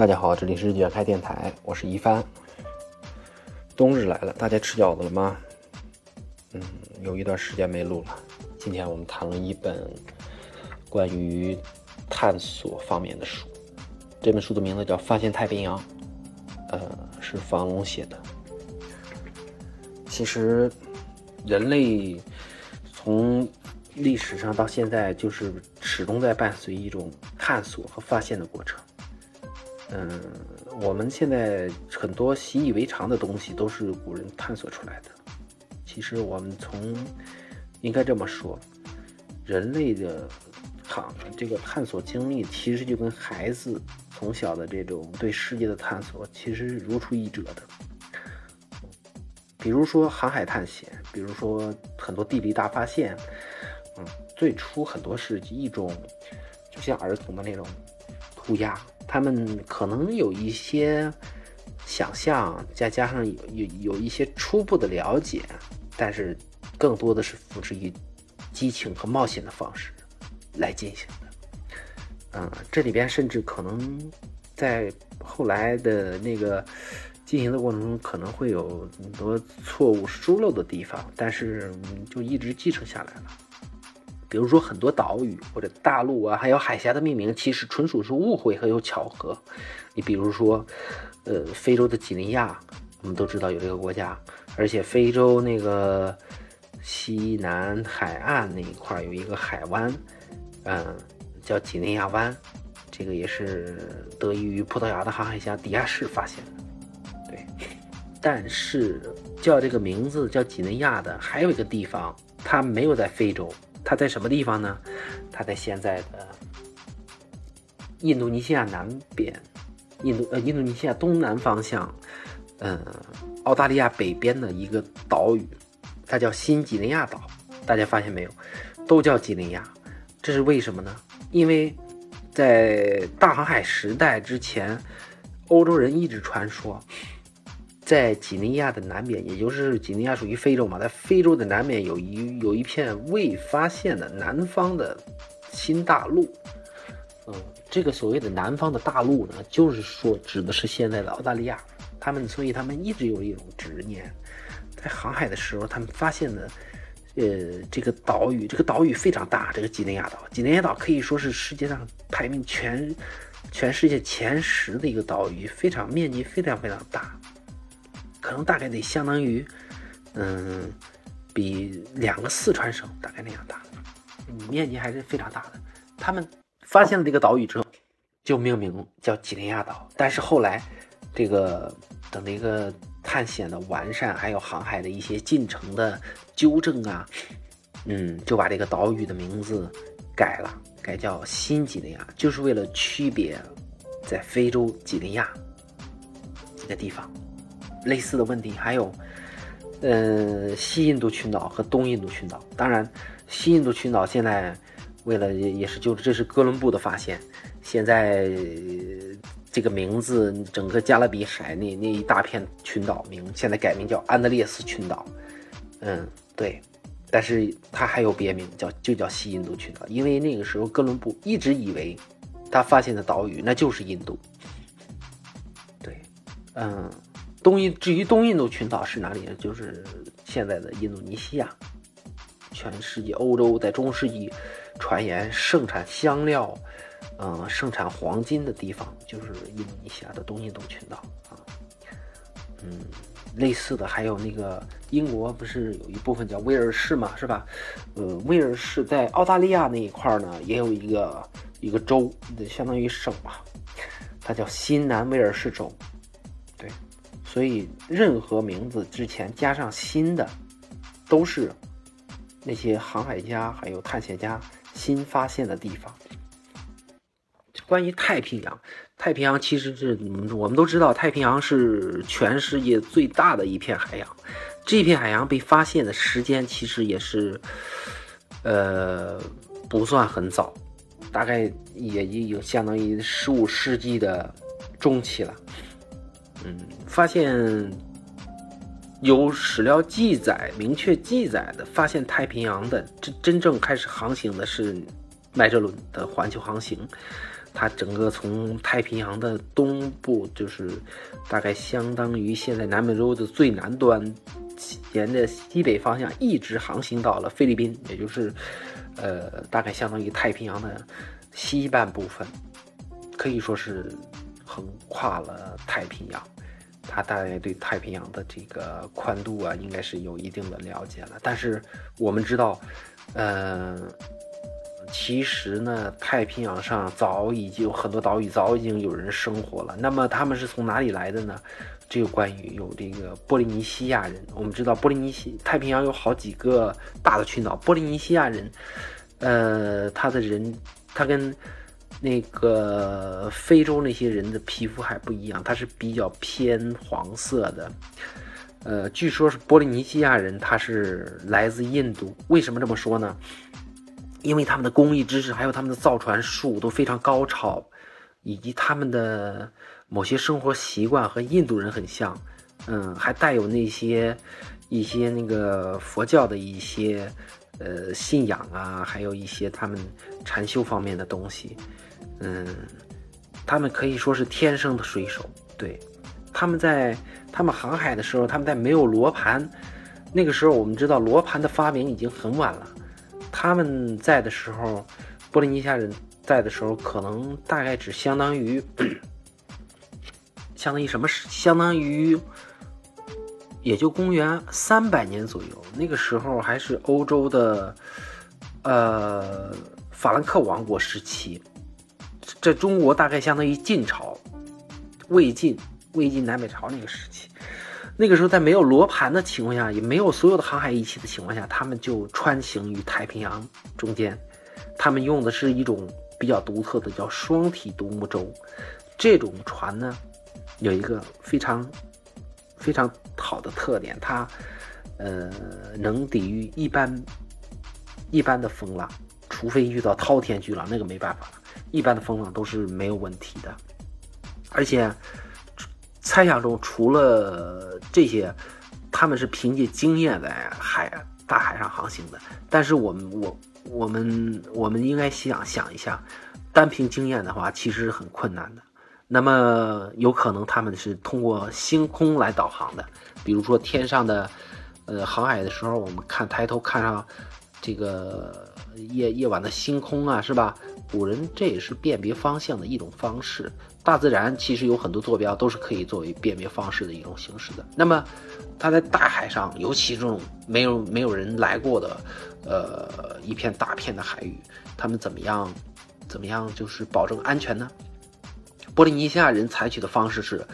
大家好，这里是远开电台，我是一帆。冬日来了，大家吃饺子了吗？嗯，有一段时间没录了。今天我们谈了一本关于探索方面的书，这本书的名字叫《发现太平洋》，呃，是房龙写的。其实，人类从历史上到现在，就是始终在伴随一种探索和发现的过程。嗯，我们现在很多习以为常的东西都是古人探索出来的。其实我们从应该这么说，人类的探这个探索经历，其实就跟孩子从小的这种对世界的探索，其实是如出一辙的。比如说航海探险，比如说很多地理大发现，嗯，最初很多是一种就像儿童的那种涂鸦。他们可能有一些想象，再加上有有有一些初步的了解，但是更多的是付之于激情和冒险的方式来进行的。嗯，这里边甚至可能在后来的那个进行的过程中，可能会有很多错误疏漏的地方，但是就一直继承下来了。比如说很多岛屿或者大陆啊，还有海峡的命名，其实纯属是误会和有巧合。你比如说，呃，非洲的几内亚，我们都知道有这个国家，而且非洲那个西南海岸那一块有一个海湾，嗯，叫几内亚湾，这个也是得益于葡萄牙的航海家迪亚士发现的。对，但是叫这个名字叫几内亚的还有一个地方，它没有在非洲。它在什么地方呢？它在现在的印度尼西亚南边，印度呃印度尼西亚东南方向，嗯，澳大利亚北边的一个岛屿，它叫新几内亚岛。大家发现没有？都叫几内亚，这是为什么呢？因为在大航海时代之前，欧洲人一直传说。在几内亚的南边，也就是几内亚属于非洲嘛，在非洲的南边有一有一片未发现的南方的新大陆。嗯，这个所谓的南方的大陆呢，就是说指的是现在的澳大利亚。他们所以他们一直有一种执念，在航海的时候，他们发现的，呃，这个岛屿，这个岛屿非常大，这个几内亚岛，几内亚岛可以说是世界上排名全全世界前十的一个岛屿，非常面积非常非常大。可能大概得相当于，嗯，比两个四川省大概那样大，面积还是非常大的。他们发现了这个岛屿之后，就命名叫几内亚岛。但是后来，这个等那个探险的完善，还有航海的一些进程的纠正啊，嗯，就把这个岛屿的名字改了，改叫新几内亚，就是为了区别在非洲几内亚这个地方。类似的问题还有，呃，西印度群岛和东印度群岛。当然，西印度群岛现在为了也是就这是哥伦布的发现，现在这个名字整个加勒比海那那一大片群岛名现在改名叫安德烈斯群岛。嗯，对，但是它还有别名叫就叫西印度群岛，因为那个时候哥伦布一直以为他发现的岛屿那就是印度。对，嗯。东印至于东印度群岛是哪里呢？就是现在的印度尼西亚。全世界欧洲在中世纪传言盛产香料，嗯，盛产黄金的地方就是印度尼西亚的东印度群岛啊。嗯，类似的还有那个英国不是有一部分叫威尔士嘛，是吧？呃，威尔士在澳大利亚那一块呢，也有一个一个州，相当于省吧，它叫新南威尔士州。所以，任何名字之前加上“新”的，都是那些航海家还有探险家新发现的地方。关于太平洋，太平洋其实是我们都知道，太平洋是全世界最大的一片海洋。这片海洋被发现的时间其实也是，呃，不算很早，大概也已经相当于十五世纪的中期了。嗯，发现有史料记载、明确记载的发现太平洋的真真正开始航行的是麦哲伦的环球航行。它整个从太平洋的东部，就是大概相当于现在南美洲的最南端，沿着西北方向一直航行到了菲律宾，也就是，呃，大概相当于太平洋的西半部分，可以说是横跨了太平洋。他大概对太平洋的这个宽度啊，应该是有一定的了解了。但是我们知道，嗯。其实呢，太平洋上早已经有很多岛屿，早已经有人生活了。那么他们是从哪里来的呢？这个关于有这个波利尼西亚人。我们知道波利尼西太平洋有好几个大的群岛，波利尼西亚人，呃，他的人他跟那个非洲那些人的皮肤还不一样，他是比较偏黄色的。呃，据说是波利尼西亚人，他是来自印度。为什么这么说呢？因为他们的工艺知识，还有他们的造船术都非常高超，以及他们的某些生活习惯和印度人很像，嗯，还带有那些一些那个佛教的一些呃信仰啊，还有一些他们禅修方面的东西，嗯，他们可以说是天生的水手。对，他们在他们航海的时候，他们在没有罗盘，那个时候我们知道罗盘的发明已经很晚了。他们在的时候，波利尼西亚人在的时候，可能大概只相当于，相当于什么？相当于，也就公元三百年左右。那个时候还是欧洲的，呃，法兰克王国时期，在中国大概相当于晋朝，魏晋魏晋南北朝那个时期。那个时候，在没有罗盘的情况下，也没有所有的航海仪器的情况下，他们就穿行于太平洋中间。他们用的是一种比较独特的叫双体独木舟。这种船呢，有一个非常非常好的特点，它呃能抵御一般一般的风浪，除非遇到滔天巨浪，那个没办法了。一般的风浪都是没有问题的，而且。猜想中，除了这些，他们是凭借经验在海大海上航行的。但是我们我我们我们应该想想一下，单凭经验的话，其实是很困难的。那么有可能他们是通过星空来导航的，比如说天上的，呃，航海的时候，我们看抬头看上这个夜夜晚的星空啊，是吧？古人这也是辨别方向的一种方式。大自然其实有很多坐标都是可以作为辨别方式的一种形式的。那么，它在大海上，尤其这种没有没有人来过的，呃，一片大片的海域，他们怎么样，怎么样就是保证安全呢？波利尼西亚人采取的方式是，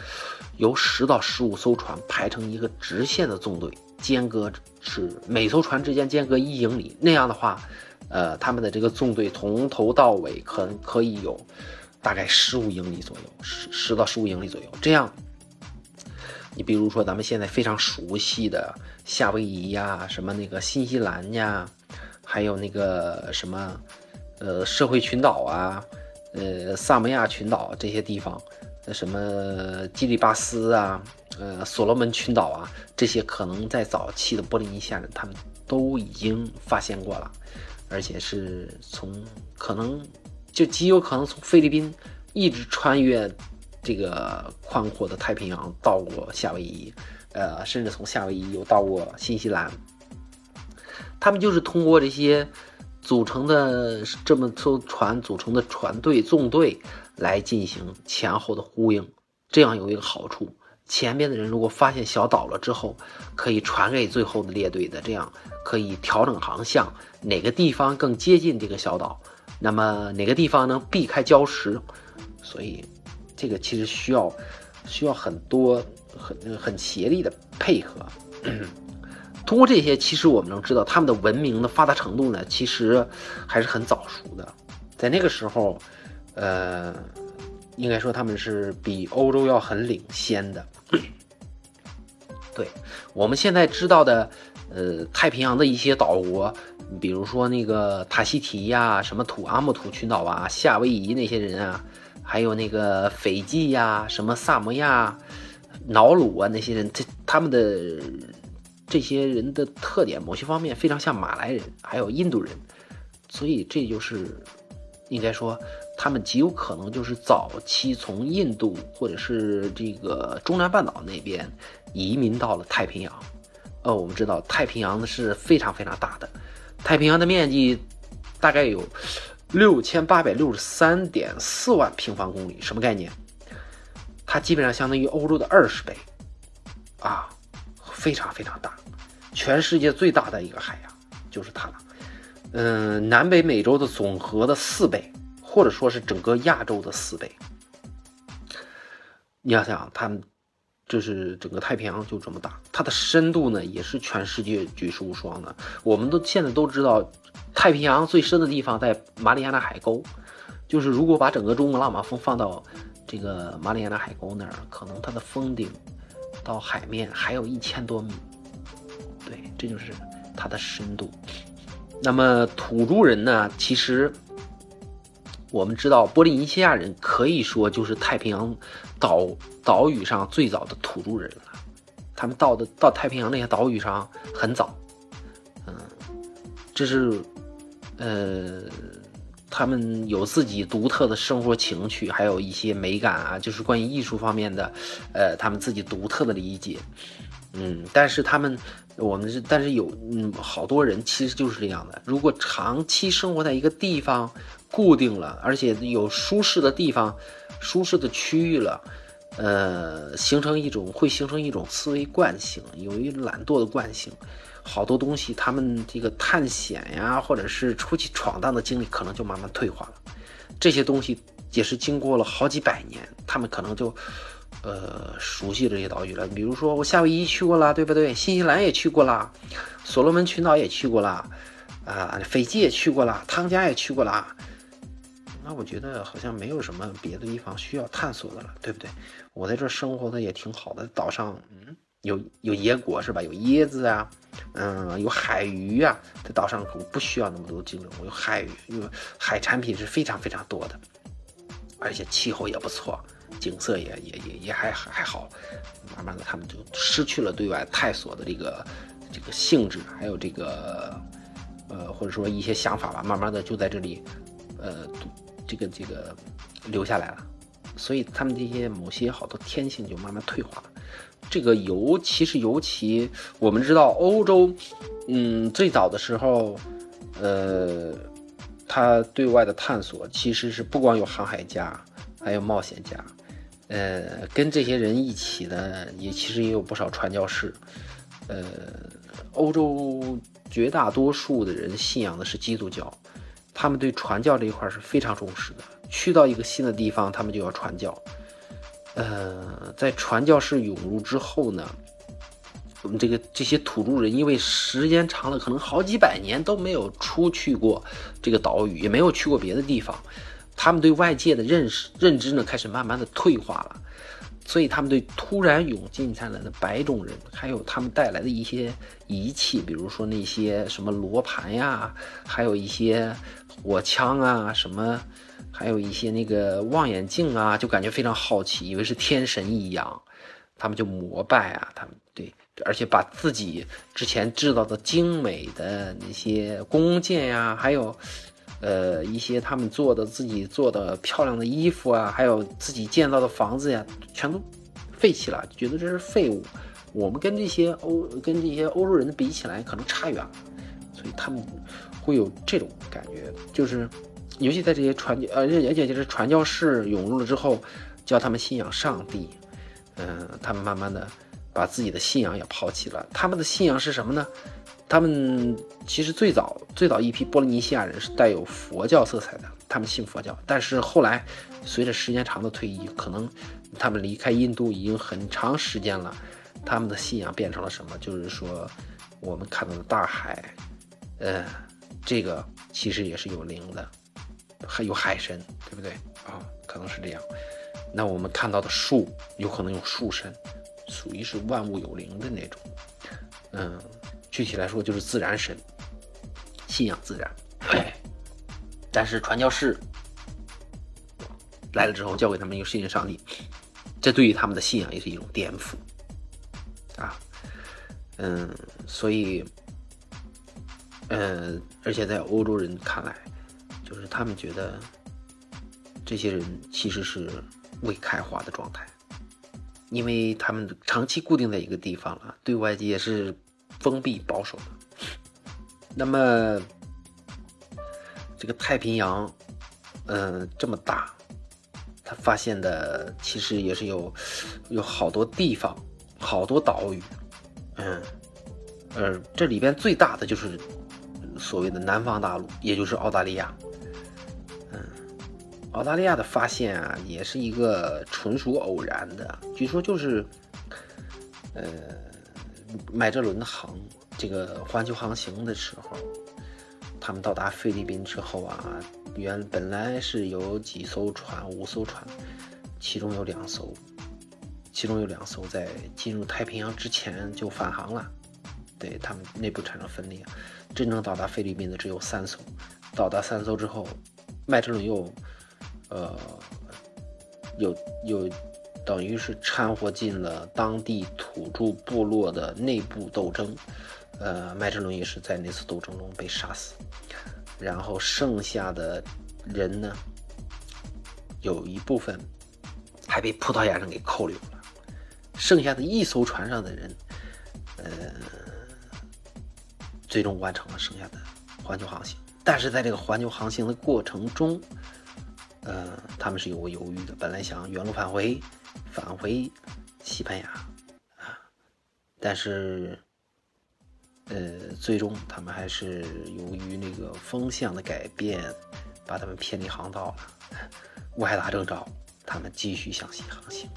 由十到十五艘船排成一个直线的纵队，间隔是每艘船之间间隔一英里。那样的话，呃，他们的这个纵队从头到尾可可以有。大概十五英里左右，十十到十五英里左右。这样，你比如说咱们现在非常熟悉的夏威夷呀，什么那个新西兰呀，还有那个什么，呃，社会群岛啊，呃，萨摩亚群岛这些地方，什么基里巴斯啊，呃，所罗门群岛啊，这些可能在早期的波利尼西亚人他们都已经发现过了，而且是从可能。就极有可能从菲律宾一直穿越这个宽阔的太平洋到过夏威夷，呃，甚至从夏威夷又到过新西兰。他们就是通过这些组成的这么艘船组成的船队纵队来进行前后的呼应。这样有一个好处，前面的人如果发现小岛了之后，可以传给最后的列队的，这样可以调整航向，哪个地方更接近这个小岛。那么哪个地方能避开礁石？所以，这个其实需要需要很多很很协力的配合。通过这些，其实我们能知道他们的文明的发达程度呢，其实还是很早熟的。在那个时候，呃，应该说他们是比欧洲要很领先的。对我们现在知道的，呃，太平洋的一些岛国。比如说那个塔希提呀，什么土阿木图群岛啊，夏威夷那些人啊，还有那个斐济呀，什么萨摩亚、瑙鲁啊那些人，这他们的这些人的特点，某些方面非常像马来人，还有印度人，所以这就是应该说他们极有可能就是早期从印度或者是这个中南半岛那边移民到了太平洋。呃，我们知道太平洋是非常非常大的，太平洋的面积大概有六千八百六十三点四万平方公里，什么概念？它基本上相当于欧洲的二十倍，啊，非常非常大，全世界最大的一个海洋就是它了。嗯，南北美洲的总和的四倍。或者说是整个亚洲的四倍。你要想，它就是整个太平洋就这么大，它的深度呢也是全世界举世无双的。我们都现在都知道，太平洋最深的地方在马里亚纳海沟，就是如果把整个珠穆朗玛峰放到这个马里亚纳海沟那儿，可能它的峰顶到海面还有一千多米。对，这就是它的深度。那么土著人呢，其实。我们知道，波利尼西亚人可以说就是太平洋岛岛屿上最早的土著人了。他们到的到太平洋那些岛屿上很早，嗯，这是呃，他们有自己独特的生活情趣，还有一些美感啊，就是关于艺术方面的，呃，他们自己独特的理解。嗯，但是他们，我们是，但是有嗯，好多人其实就是这样的。如果长期生活在一个地方。固定了，而且有舒适的地方、舒适的区域了，呃，形成一种会形成一种思维惯性，有一懒惰的惯性，好多东西他们这个探险呀，或者是出去闯荡的经历，可能就慢慢退化了。这些东西也是经过了好几百年，他们可能就呃熟悉这些岛屿了。比如说我夏威夷去过了，对不对？新西兰也去过了，所罗门群岛也去过了，啊，斐济也去过了，汤加也去过了。那我觉得好像没有什么别的地方需要探索的了，对不对？我在这生活的也挺好的，岛上嗯有有椰果是吧？有椰子啊，嗯，有海鱼啊，在岛上可不需要那么多金融，有海鱼，有海产品是非常非常多的，而且气候也不错，景色也也也也还还好。慢慢的，他们就失去了对外探索的这个这个性质，还有这个呃或者说一些想法吧。慢慢的就在这里呃。这个这个留下来了，所以他们这些某些好多天性就慢慢退化了。这个尤其是尤其我们知道欧洲，嗯，最早的时候，呃，他对外的探索其实是不光有航海家，还有冒险家，呃，跟这些人一起的也其实也有不少传教士，呃，欧洲绝大多数的人信仰的是基督教。他们对传教这一块是非常重视的。去到一个新的地方，他们就要传教。呃，在传教士涌入之后呢，我们这个这些土著人，因为时间长了，可能好几百年都没有出去过这个岛屿，也没有去过别的地方，他们对外界的认识认知呢，开始慢慢的退化了。所以他们对突然涌进来的白种人，还有他们带来的一些仪器，比如说那些什么罗盘呀，还有一些火枪啊，什么，还有一些那个望远镜啊，就感觉非常好奇，以为是天神一样，他们就膜拜啊，他们对，而且把自己之前制造的精美的那些弓箭呀，还有。呃，一些他们做的自己做的漂亮的衣服啊，还有自己建造的房子呀，全都废弃了，觉得这是废物。我们跟这些欧跟这些欧洲人比起来，可能差远了，所以他们会有这种感觉，就是尤其在这些传教呃，而且就是传教士涌入了之后，教他们信仰上帝，嗯，他们慢慢的把自己的信仰也抛弃了。他们的信仰是什么呢？他们其实最早最早一批波利尼西亚人是带有佛教色彩的，他们信佛教。但是后来，随着时间长的推移，可能他们离开印度已经很长时间了，他们的信仰变成了什么？就是说，我们看到的大海，呃，这个其实也是有灵的，还有海神，对不对啊？可能是这样。那我们看到的树，有可能有树神，属于是万物有灵的那种，嗯。具体来说就是自然神，信仰自然。但是传教士来了之后，教给他们一个信仰上帝，这对于他们的信仰也是一种颠覆啊。嗯，所以，嗯，而且在欧洲人看来，就是他们觉得，这些人其实是未开化的状态，因为他们长期固定在一个地方了，对外界是封闭保守的。那么，这个太平洋，嗯，这么大，他发现的其实也是有有好多地方，好多岛屿，嗯，呃，这里边最大的就是所谓的南方大陆，也就是澳大利亚。嗯澳大利亚的发现啊，也是一个纯属偶然的。据说就是，呃，麦哲伦的航这个环球航行的时候，他们到达菲律宾之后啊，原本来是有几艘船，五艘船，其中有两艘，其中有两艘在进入太平洋之前就返航了，对他们内部产生分裂，真正到达菲律宾的只有三艘。到达三艘之后，麦哲伦又。呃，有有，等于是掺和进了当地土著部落的内部斗争。呃，麦哲伦也是在那次斗争中被杀死。然后剩下的人呢，有一部分还被葡萄牙人给扣留了。剩下的一艘船上的人，呃，最终完成了剩下的环球航行。但是在这个环球航行的过程中，呃，他们是有过犹豫的，本来想原路返回，返回西班牙啊，但是，呃，最终他们还是由于那个风向的改变，把他们偏离航道了，误打正着，他们继续向西航行，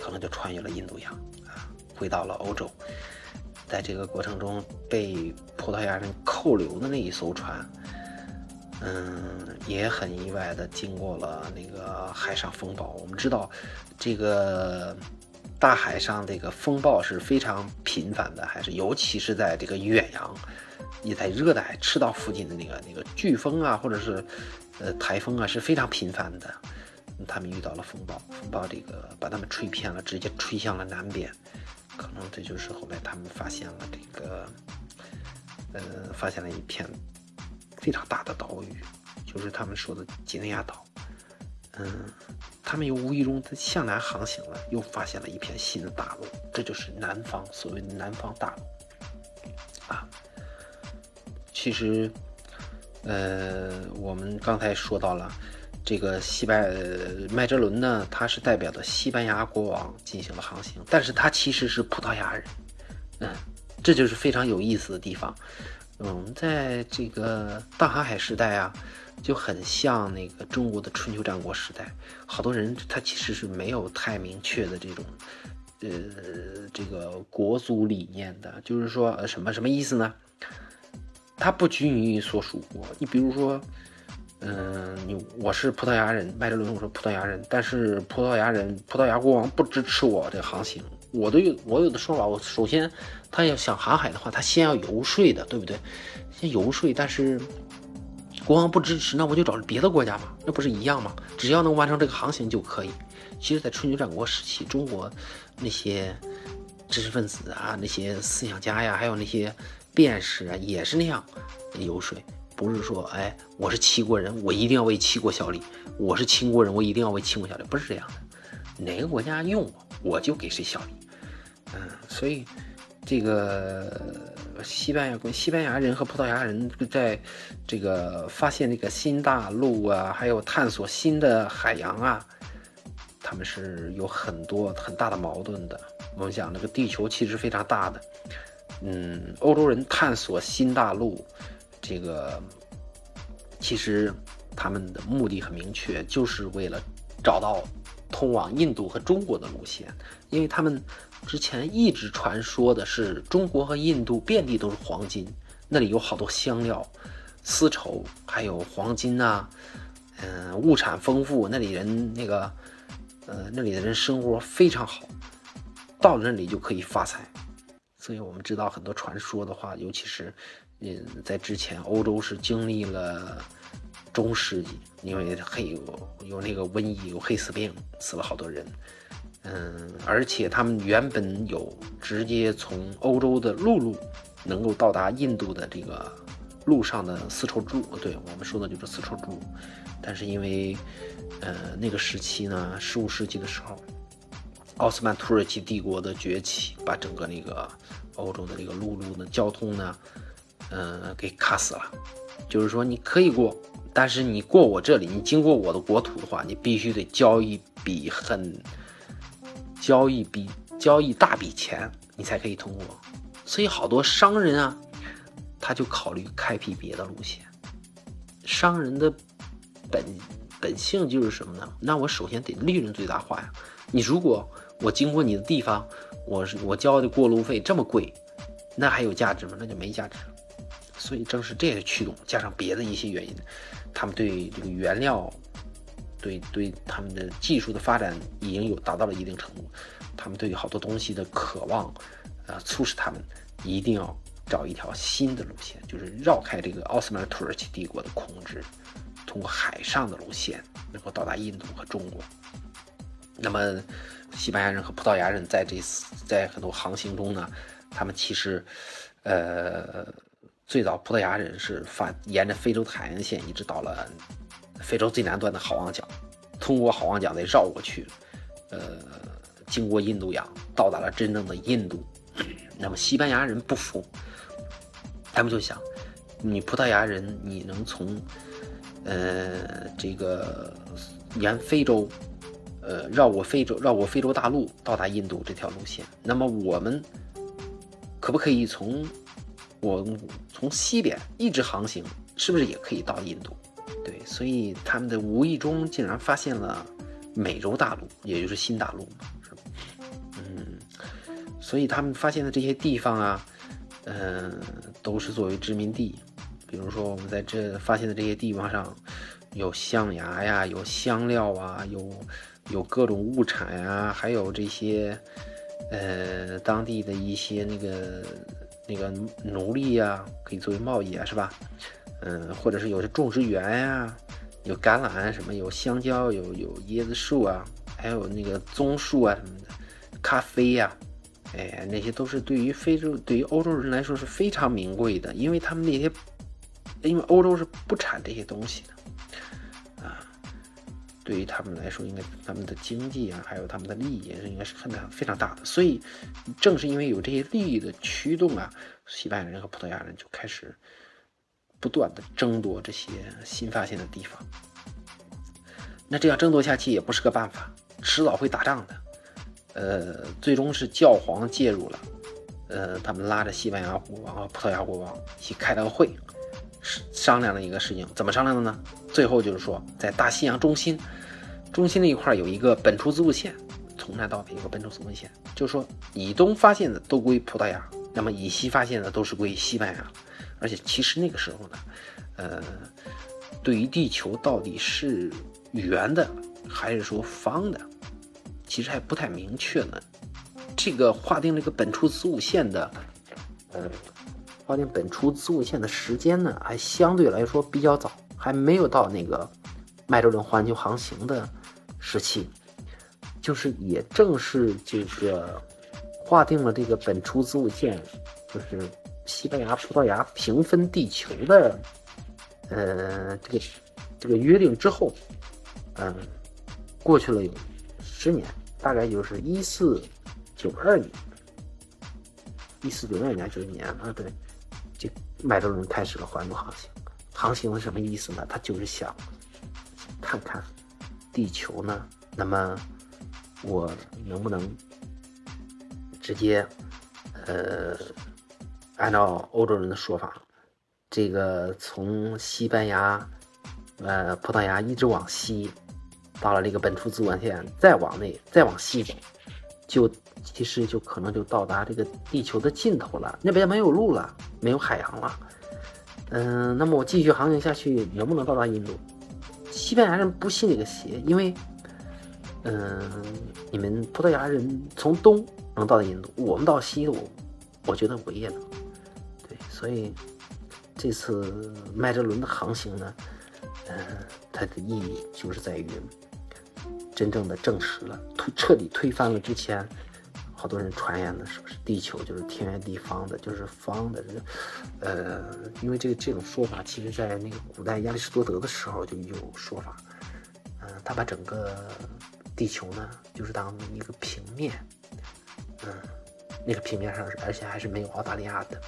可能就穿越了印度洋啊，回到了欧洲，在这个过程中被葡萄牙人扣留的那一艘船。嗯，也很意外的经过了那个海上风暴。我们知道，这个大海上这个风暴是非常频繁的，还是尤其是在这个远洋，你在热带赤道附近的那个那个飓风啊，或者是呃台风啊，是非常频繁的。他们遇到了风暴，风暴这个把他们吹偏了，直接吹向了南边。可能这就是后来他们发现了这个，呃，发现了一片。非常大的岛屿，就是他们说的几内亚岛。嗯，他们又无意中向南航行了，又发现了一片新的大陆，这就是南方所谓的南方大陆。啊，其实，呃，我们刚才说到了这个西班麦哲伦呢，他是代表的西班牙国王进行了航行，但是他其实是葡萄牙人。嗯，这就是非常有意思的地方。嗯，在这个大航海时代啊，就很像那个中国的春秋战国时代。好多人他其实是没有太明确的这种，呃，这个国族理念的。就是说，什么什么意思呢？他不拘泥于所属国。你比如说，嗯，你我是葡萄牙人，麦哲伦我说葡萄牙人，但是葡萄牙人葡萄牙国王不支持我这航行。我都有我有的说法，我首先他要想航海的话，他先要游说的，对不对？先游说，但是国王不支持，那我就找别的国家嘛，那不是一样吗？只要能完成这个航行就可以。其实，在春秋战国时期，中国那些知识分子啊，那些思想家呀，还有那些辩士啊，也是那样游说，不是说，哎，我是齐国人，我一定要为齐国效力；我是秦国人，我一定要为秦国效力，不是这样的。哪个国家用我，我就给谁效力。嗯，所以这个西班牙、西班牙人和葡萄牙人在这个发现这个新大陆啊，还有探索新的海洋啊，他们是有很多很大的矛盾的。我们讲那个地球其实非常大的，嗯，欧洲人探索新大陆，这个其实他们的目的很明确，就是为了找到通往印度和中国的路线，因为他们。之前一直传说的是中国和印度遍地都是黄金，那里有好多香料、丝绸，还有黄金呐，嗯，物产丰富，那里人那个，呃，那里的人生活非常好，到了那里就可以发财。所以我们知道很多传说的话，尤其是，嗯，在之前欧洲是经历了中世纪，因为黑有有那个瘟疫，有黑死病，死了好多人。嗯，而且他们原本有直接从欧洲的陆路能够到达印度的这个路上的丝绸之路，对我们说的就是丝绸之路。但是因为，呃，那个时期呢，十五世纪的时候，奥斯曼土耳其帝国的崛起，把整个那个欧洲的这个陆路的交通呢，嗯，给卡死了。就是说，你可以过，但是你过我这里，你经过我的国土的话，你必须得交一笔很，交一笔交易大笔钱，你才可以通过。所以好多商人啊，他就考虑开辟别的路线。商人的本本性就是什么呢？那我首先得利润最大化呀。你如果我经过你的地方，我我交的过路费这么贵，那还有价值吗？那就没价值了。所以正是这个驱动，加上别的一些原因，他们对这个原料，对对他们的技术的发展已经有达到了一定程度，他们对好多东西的渴望，呃，促使他们一定要找一条新的路线，就是绕开这个奥斯曼土耳其帝国的控制，通过海上的路线能够到达印度和中国。那么，西班牙人和葡萄牙人在这次在很多航行中呢，他们其实，呃。最早，葡萄牙人是发沿着非洲海岸线一直到了非洲最南端的好望角，通过好望角再绕过去，呃，经过印度洋，到达了真正的印度。那么西班牙人不服，他们就想，你葡萄牙人你能从呃这个沿非洲，呃绕过非洲绕过非洲大陆到达印度这条路线，那么我们可不可以从？我从西边一直航行，是不是也可以到印度？对，所以他们的无意中竟然发现了美洲大陆，也就是新大陆嘛，是吧？嗯，所以他们发现的这些地方啊，嗯，都是作为殖民地。比如说，我们在这发现的这些地方上，有象牙呀，有香料啊，有有各种物产呀，还有这些呃当地的一些那个。那个奴隶呀，可以作为贸易啊，是吧？嗯，或者是有些种植园呀，有橄榄什么，有香蕉，有有椰子树啊，还有那个棕树啊什么的，咖啡呀，哎，那些都是对于非洲、对于欧洲人来说是非常名贵的，因为他们那些，因为欧洲是不产这些东西的。对于他们来说，应该他们的经济啊，还有他们的利益也是应该是很大非常大的。所以，正是因为有这些利益的驱动啊，西班牙人和葡萄牙人就开始不断的争夺这些新发现的地方。那这样争夺下去也不是个办法，迟早会打仗的。呃，最终是教皇介入了，呃，他们拉着西班牙国王和葡萄牙国王一起开了个会。商量了一个事情，怎么商量的呢？最后就是说，在大西洋中心，中心那一块有一个本初子午线，从南到北有个本初子午线，就是说以东发现的都归葡萄牙，那么以西发现的都是归西班牙。而且其实那个时候呢，呃，对于地球到底是圆的还是说方的，其实还不太明确呢。这个划定这个本初子午线的，呃。划定本初子午线的时间呢，还相对来说比较早，还没有到那个麦哲伦环球航行的时期。就是也正是这个划定了这个本初子午线，就是西班牙、葡萄牙平分地球的，呃，这个这个约定之后，嗯，过去了有十年，大概就是一四九二年，一四九二年这一年啊，对。麦哲伦开始了环路航行，航行是什么意思呢？他就是想看看地球呢，那么我能不能直接呃，按照欧洲人的说法，这个从西班牙、呃葡萄牙一直往西，到了这个本初子午线，再往内再往西走，就。其实就可能就到达这个地球的尽头了，那边没有路了，没有海洋了。嗯，那么我继续航行下去，能不能到达印度？西班牙人不信这个邪，因为，嗯，你们葡萄牙人从东能到达印度，我们到西，我我觉得我也能。对，所以这次麦哲伦的航行呢，嗯，它的意义就是在于真正的证实了，推彻底推翻了之前。好多人传言的说是地球就是天圆地方的，就是方的。呃，因为这个这种说法，其实在那个古代亚里士多德的时候就有说法。嗯，他把整个地球呢，就是当一个平面。嗯，那个平面上是，而且还是没有澳大利亚的。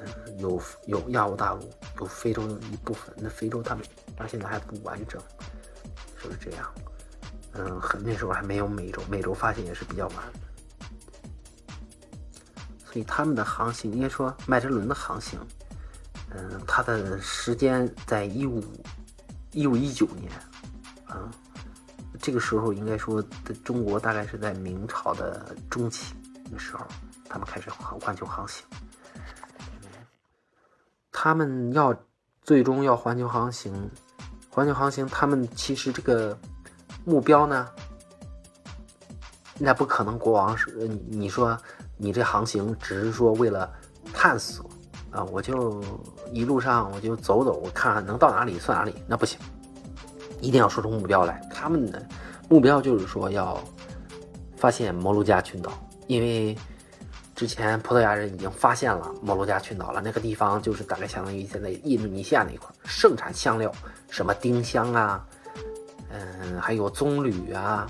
嗯，有有亚欧大陆，有非洲一部分。那非洲他们到现在还不完整，就是这样。嗯，很那时候还没有美洲，美洲发现也是比较晚的，所以他们的航行应该说麦哲伦的航行，嗯，它的时间在一五一五一九年，啊，这个时候应该说的中国大概是在明朝的中期的时候，他们开始环环球航行，他们要最终要环球航行，环球航行，他们其实这个。目标呢？那不可能，国王是你你说你这航行只是说为了探索啊，我就一路上我就走走，我看看能到哪里算哪里，那不行，一定要说出目标来。他们的目标就是说要发现摩鹿加群岛，因为之前葡萄牙人已经发现了摩鹿加群岛了，那个地方就是大概相当于现在印度尼西亚那一块，盛产香料，什么丁香啊。嗯，还有棕榈啊，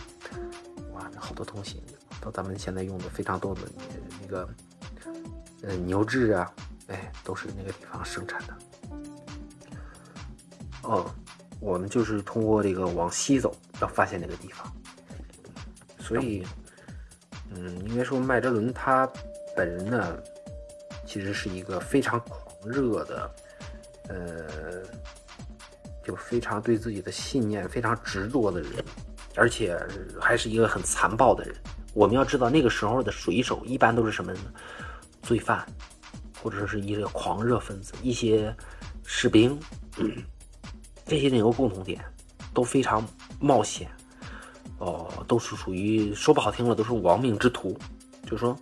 哇，好多东西，都咱们现在用的非常多的那个，呃，牛至啊，哎，都是那个地方生产的。哦，我们就是通过这个往西走，要发现那个地方。所以，嗯，应该说麦哲伦他本人呢，其实是一个非常狂热的，呃。就非常对自己的信念非常执着的人，而且还是一个很残暴的人。我们要知道，那个时候的水手一般都是什么呢？罪犯，或者说是一个狂热分子，一些士兵，这些人有共同点，都非常冒险。哦，都是属于说不好听了，都是亡命之徒。就说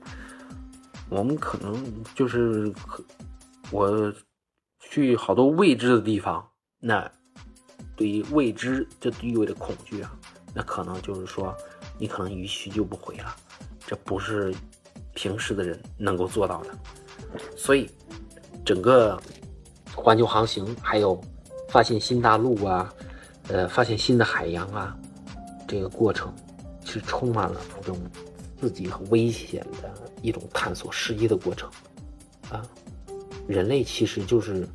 我们可能就是我去好多未知的地方，那。对于未知，这意味着恐惧啊，那可能就是说，你可能一去就不回了，这不是平时的人能够做到的。所以，整个环球航行，还有发现新大陆啊，呃，发现新的海洋啊，这个过程是充满了这种刺激和危险的一种探索时机的过程啊。人类其实就是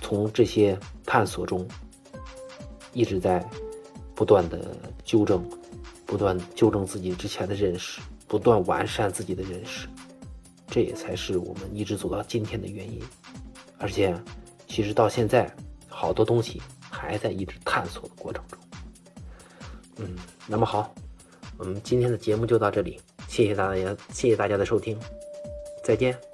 从这些探索中。一直在不断的纠正，不断纠正自己之前的认识，不断完善自己的认识，这也才是我们一直走到今天的原因。而且，其实到现在，好多东西还在一直探索的过程中。嗯，那么好，我们今天的节目就到这里，谢谢大家，谢谢大家的收听，再见。